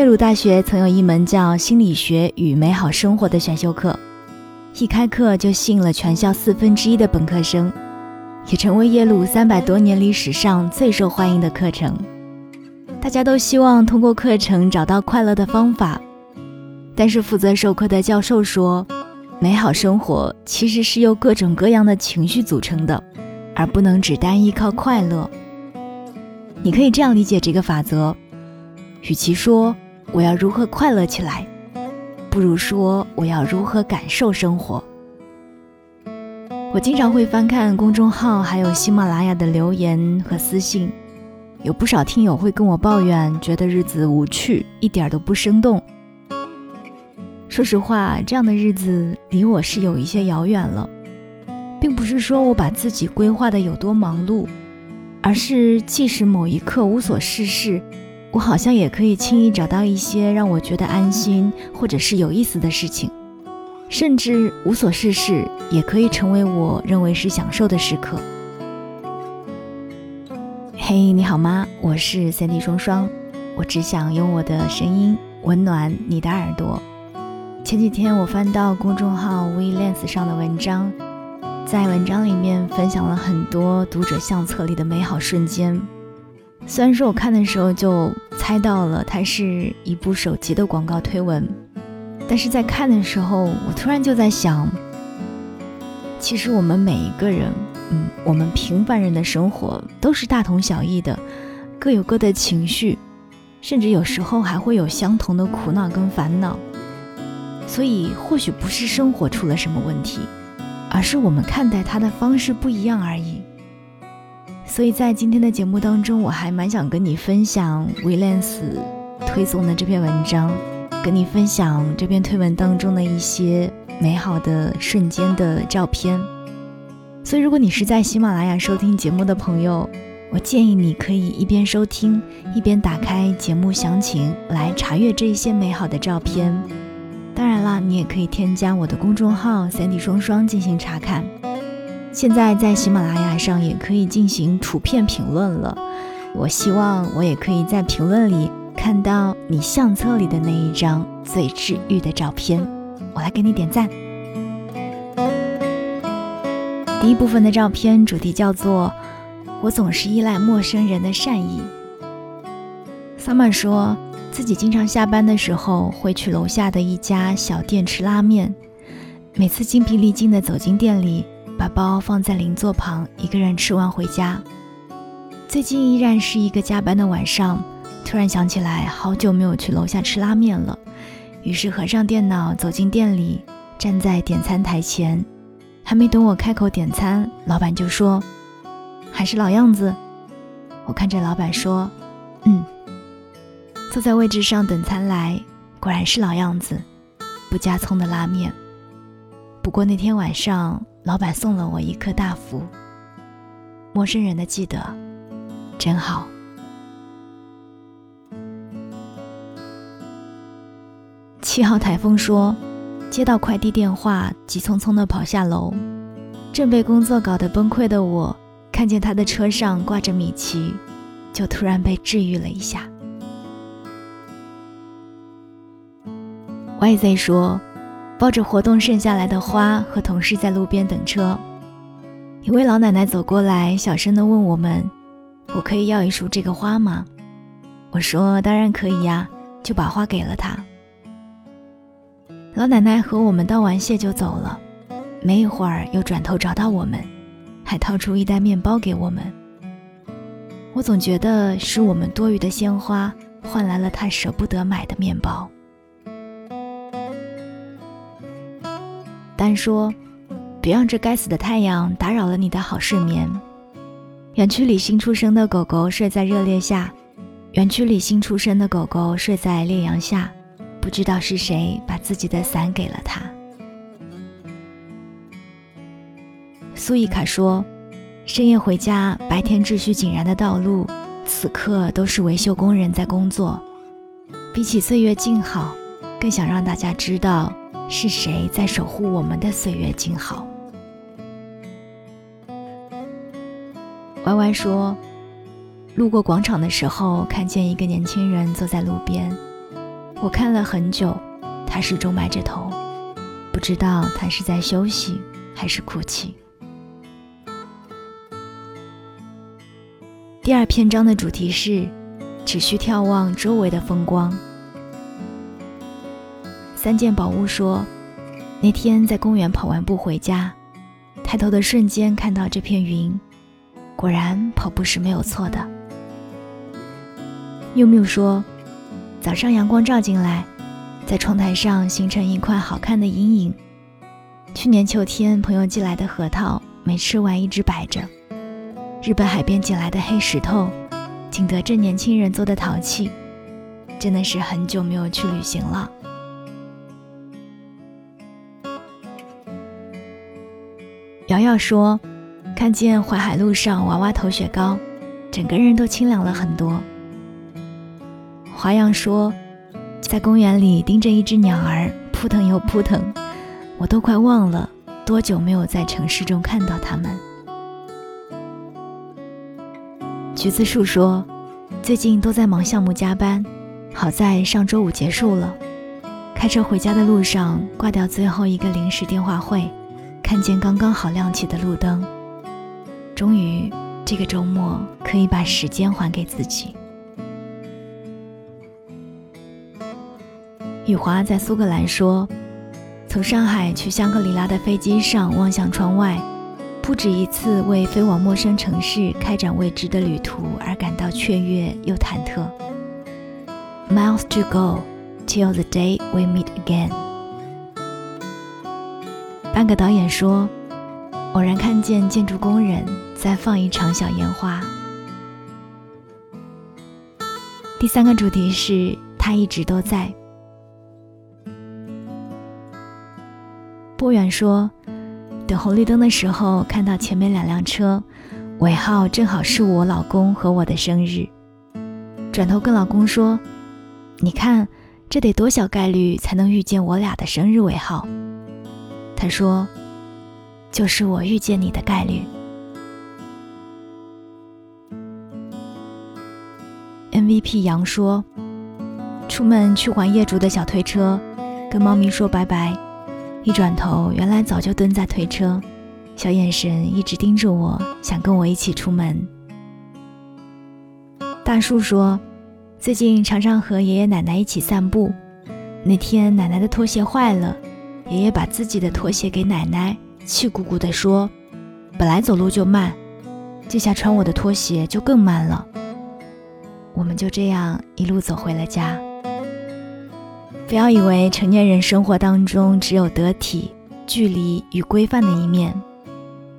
耶鲁大学曾有一门叫《心理学与美好生活》的选修课，一开课就吸引了全校四分之一的本科生，也成为耶鲁三百多年历史上最受欢迎的课程。大家都希望通过课程找到快乐的方法，但是负责授课的教授说，美好生活其实是由各种各样的情绪组成的，而不能只单依靠快乐。你可以这样理解这个法则。与其说我要如何快乐起来，不如说我要如何感受生活。我经常会翻看公众号还有喜马拉雅的留言和私信，有不少听友会跟我抱怨，觉得日子无趣，一点都不生动。说实话，这样的日子离我是有一些遥远了，并不是说我把自己规划的有多忙碌，而是即使某一刻无所事事。我好像也可以轻易找到一些让我觉得安心或者是有意思的事情，甚至无所事事也可以成为我认为是享受的时刻。嘿，你好吗？我是三 D 双双，我只想用我的声音温暖你的耳朵。前几天我翻到公众号 WeLens 上的文章，在文章里面分享了很多读者相册里的美好瞬间。虽然说我看的时候就猜到了它是一部手机的广告推文，但是在看的时候，我突然就在想，其实我们每一个人，嗯，我们平凡人的生活都是大同小异的，各有各的情绪，甚至有时候还会有相同的苦恼跟烦恼。所以或许不是生活出了什么问题，而是我们看待它的方式不一样而已。所以在今天的节目当中，我还蛮想跟你分享 Williams 推送的这篇文章，跟你分享这篇推文当中的一些美好的瞬间的照片。所以，如果你是在喜马拉雅收听节目的朋友，我建议你可以一边收听，一边打开节目详情来查阅这一些美好的照片。当然啦，你也可以添加我的公众号“三 D 双双”进行查看。现在在喜马拉雅上也可以进行图片评论了，我希望我也可以在评论里看到你相册里的那一张最治愈的照片，我来给你点赞。第一部分的照片主题叫做“我总是依赖陌生人的善意”。萨曼说自己经常下班的时候会去楼下的一家小店吃拉面，每次精疲力尽的走进店里。把包放在邻座旁，一个人吃完回家。最近依然是一个加班的晚上，突然想起来好久没有去楼下吃拉面了，于是合上电脑走进店里，站在点餐台前。还没等我开口点餐，老板就说：“还是老样子。”我看着老板说：“嗯。”坐在位置上等餐来，果然是老样子，不加葱的拉面。不过那天晚上。老板送了我一颗大福。陌生人的记得，真好。七号台风说，接到快递电话，急匆匆的跑下楼。正被工作搞得崩溃的我，看见他的车上挂着米奇，就突然被治愈了一下。Y Z 说。抱着活动剩下来的花，和同事在路边等车。一位老奶奶走过来，小声地问我们：“我可以要一束这个花吗？”我说：“当然可以呀。”就把花给了她。老奶奶和我们道完谢就走了，没一会儿又转头找到我们，还掏出一袋面包给我们。我总觉得是我们多余的鲜花换来了她舍不得买的面包。丹说：“别让这该死的太阳打扰了你的好睡眠。”园区里新出生的狗狗睡在热烈下，园区里新出生的狗狗睡在烈阳下，不知道是谁把自己的伞给了它。苏伊卡说：“深夜回家，白天秩序井然的道路，此刻都是维修工人在工作。比起岁月静好，更想让大家知道。”是谁在守护我们的岁月静好？歪歪说，路过广场的时候，看见一个年轻人坐在路边，我看了很久，他始终埋着头，不知道他是在休息还是哭泣。第二篇章的主题是只需眺望周围的风光。三件宝物说，那天在公园跑完步回家，抬头的瞬间看到这片云，果然跑步是没有错的。缪缪说。早上阳光照进来，在窗台上形成一块好看的阴影。去年秋天朋友寄来的核桃没吃完，一直摆着。日本海边捡来的黑石头，景德镇年轻人做的陶器，真的是很久没有去旅行了。瑶瑶说，看见淮海路上娃娃头雪糕，整个人都清凉了很多。华阳说，在公园里盯着一只鸟儿扑腾又扑腾，我都快忘了多久没有在城市中看到它们。橘子树说，最近都在忙项目加班，好在上周五结束了。开车回家的路上挂掉最后一个临时电话会，看见刚刚好亮起的路灯，终于这个周末可以把时间还给自己。雨华在苏格兰说：“从上海去香格里拉的飞机上望向窗外，不止一次为飞往陌生城市、开展未知的旅途而感到雀跃又忐忑。Miles to go till the day we meet again。”半个导演说：“偶然看见建筑工人在放一场小烟花。”第三个主题是他一直都在。波远说：“等红绿灯的时候，看到前面两辆车，尾号正好是我老公和我的生日。转头跟老公说：‘你看，这得多小概率才能遇见我俩的生日尾号？’他说：‘就是我遇见你的概率。’MVP 杨说：‘出门去还业主的小推车，跟猫咪说拜拜。’”一转头，原来早就蹲在推车，小眼神一直盯着我，想跟我一起出门。大树说，最近常常和爷爷奶奶一起散步。那天奶奶的拖鞋坏了，爷爷把自己的拖鞋给奶奶，气鼓鼓地说：“本来走路就慢，这下穿我的拖鞋就更慢了。”我们就这样一路走回了家。不要以为成年人生活当中只有得体、距离与规范的一面，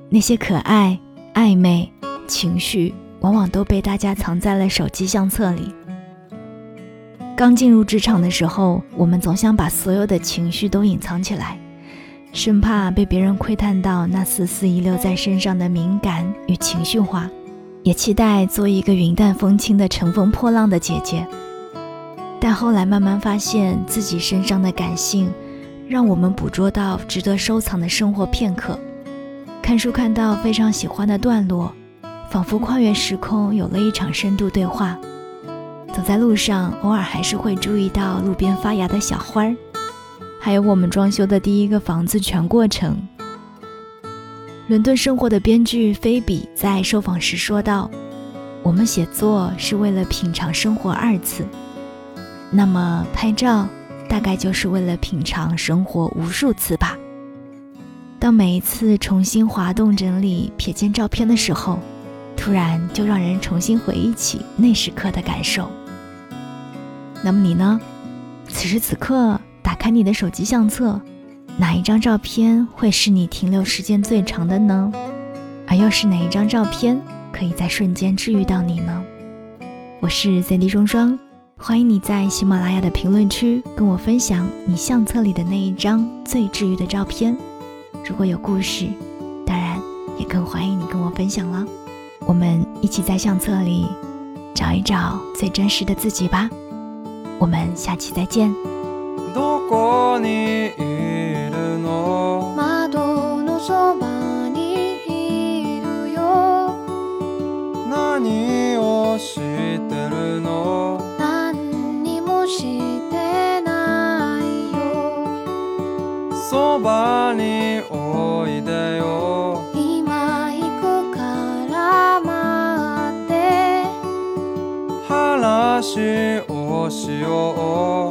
那些可爱、暧昧情绪，往往都被大家藏在了手机相册里。刚进入职场的时候，我们总想把所有的情绪都隐藏起来，生怕被别人窥探到那丝丝遗留在身上的敏感与情绪化，也期待做一个云淡风轻的乘风破浪的姐姐。但后来慢慢发现自己身上的感性，让我们捕捉到值得收藏的生活片刻。看书看到非常喜欢的段落，仿佛跨越时空，有了一场深度对话。走在路上，偶尔还是会注意到路边发芽的小花儿，还有我们装修的第一个房子全过程。伦敦生活的编剧菲比在受访时说道：“我们写作是为了品尝生活二次。”那么拍照，大概就是为了品尝生活无数次吧。当每一次重新滑动整理、瞥见照片的时候，突然就让人重新回忆起那时刻的感受。那么你呢？此时此刻，打开你的手机相册，哪一张照片会是你停留时间最长的呢？而又是哪一张照片可以在瞬间治愈到你呢？我是 CD 双双。欢迎你在喜马拉雅的评论区跟我分享你相册里的那一张最治愈的照片。如果有故事，当然也更欢迎你跟我分享了。我们一起在相册里找一找最真实的自己吧。我们下期再见。どこにいるの？窓のそばにいるよ。何をしてるの？何にもしてないよ。そばにおいでよ。今行くから待って。話をしよう